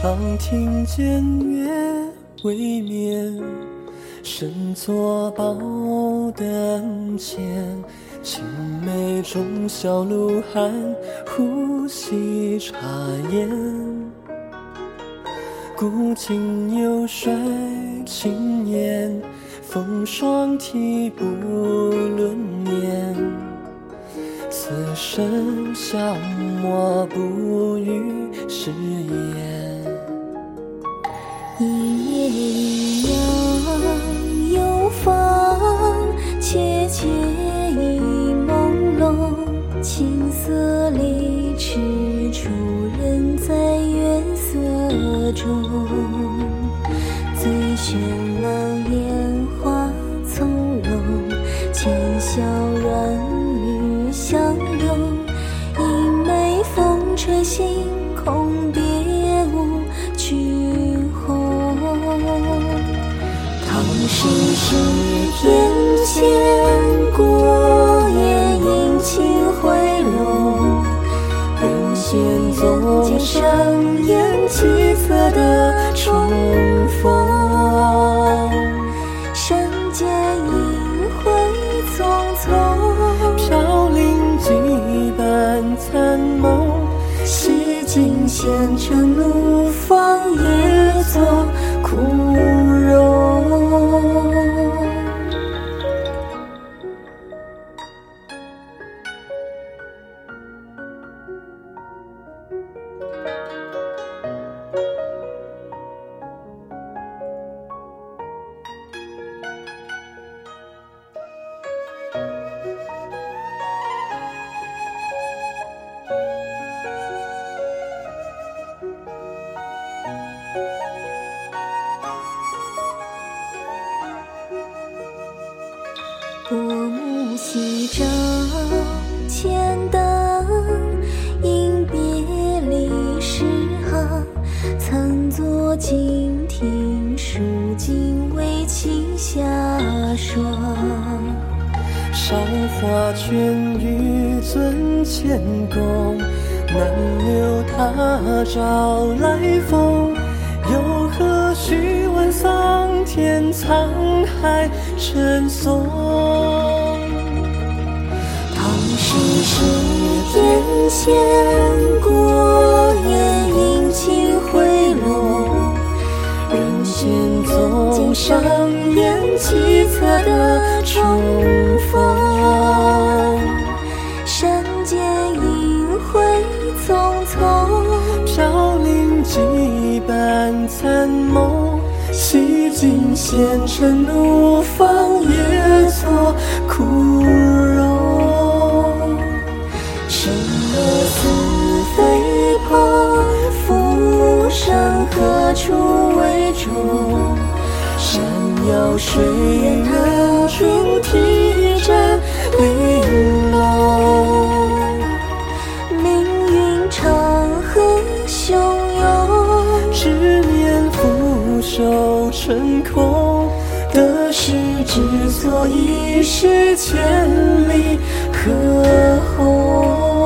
常听见月未眠，身坐宝灯前，青梅中小露寒，呼吸茶烟。古今有衰青年，风霜体不论年。此生消磨不语誓言。一夜一样有芳，切切意朦胧。青涩离痴，主人在月色中。最绚烂烟花从容，浅笑软语相拥。一眉风吹星空，诗诗翩跹，过眼阴晴回笼。人间总上演凄恻的重逢，山间一回匆匆。飘零几般残梦，洗尽纤尘怒放，也薄暮夕照千灯，迎别离时行。曾作镜听书，今为卿下霜。韶华卷玉尊前宫，难留他朝来风。又何须问桑田沧海沉颂？唐诗诗翩跹，过眼阴晴回落。人间总上演凄恻的重逢，山间一回匆匆。飘零几般残梦，洗尽纤尘怒放，也作枯处为重？山摇水人逐涕战玲珑。命运长河汹涌，执念俯首成空，得失之所以是千里和。